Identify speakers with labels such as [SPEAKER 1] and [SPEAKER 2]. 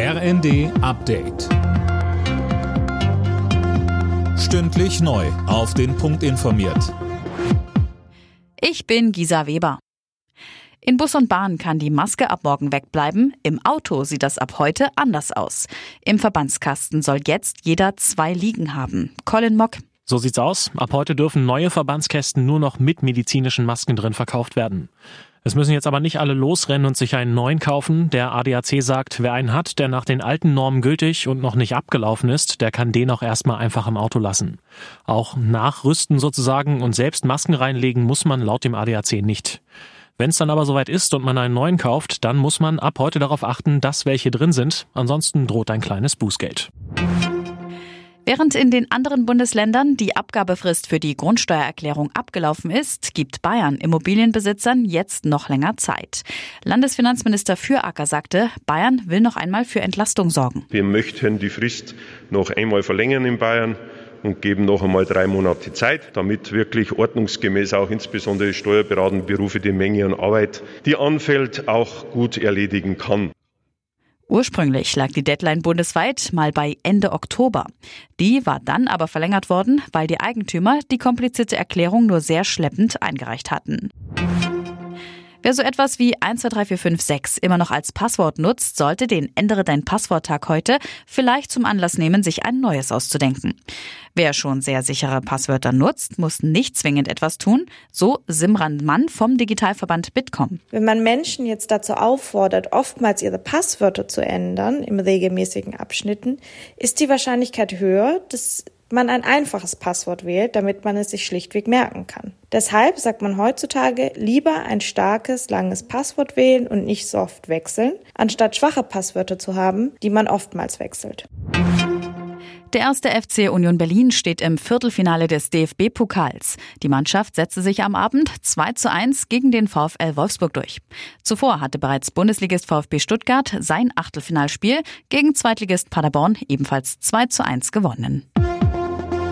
[SPEAKER 1] RND Update. Stündlich neu. Auf den Punkt informiert.
[SPEAKER 2] Ich bin Gisa Weber. In Bus und Bahn kann die Maske ab morgen wegbleiben. Im Auto sieht das ab heute anders aus. Im Verbandskasten soll jetzt jeder zwei Liegen haben. Colin Mock.
[SPEAKER 3] So sieht's aus. Ab heute dürfen neue Verbandskästen nur noch mit medizinischen Masken drin verkauft werden. Es müssen jetzt aber nicht alle losrennen und sich einen neuen kaufen. Der ADAC sagt, wer einen hat, der nach den alten Normen gültig und noch nicht abgelaufen ist, der kann den auch erstmal einfach im Auto lassen. Auch nachrüsten sozusagen und selbst Masken reinlegen muss man laut dem ADAC nicht. Wenn es dann aber soweit ist und man einen neuen kauft, dann muss man ab heute darauf achten, dass welche drin sind. Ansonsten droht ein kleines Bußgeld.
[SPEAKER 2] Während in den anderen Bundesländern die Abgabefrist für die Grundsteuererklärung abgelaufen ist, gibt Bayern Immobilienbesitzern jetzt noch länger Zeit. Landesfinanzminister Füracker sagte, Bayern will noch einmal für Entlastung sorgen.
[SPEAKER 4] Wir möchten die Frist noch einmal verlängern in Bayern und geben noch einmal drei Monate Zeit, damit wirklich ordnungsgemäß auch insbesondere steuerberatende Berufe die Menge an Arbeit, die anfällt, auch gut erledigen kann.
[SPEAKER 2] Ursprünglich lag die Deadline bundesweit mal bei Ende Oktober. Die war dann aber verlängert worden, weil die Eigentümer die komplizierte Erklärung nur sehr schleppend eingereicht hatten. Wer so etwas wie 123456 immer noch als Passwort nutzt, sollte den Ändere dein Passworttag heute vielleicht zum Anlass nehmen, sich ein neues auszudenken. Wer schon sehr sichere Passwörter nutzt, muss nicht zwingend etwas tun, so Simran Mann vom Digitalverband Bitkom.
[SPEAKER 5] Wenn man Menschen jetzt dazu auffordert, oftmals ihre Passwörter zu ändern im regelmäßigen Abschnitten, ist die Wahrscheinlichkeit höher, dass man ein einfaches Passwort wählt, damit man es sich schlichtweg merken kann. Deshalb sagt man heutzutage lieber ein starkes, langes Passwort wählen und nicht so oft wechseln, anstatt schwache Passwörter zu haben, die man oftmals wechselt.
[SPEAKER 2] Der erste FC Union Berlin steht im Viertelfinale des DFB-Pokals. Die Mannschaft setzte sich am Abend 2 zu 1 gegen den VfL Wolfsburg durch. Zuvor hatte bereits Bundesligist VfB Stuttgart sein Achtelfinalspiel gegen Zweitligist Paderborn ebenfalls 2 zu 1 gewonnen.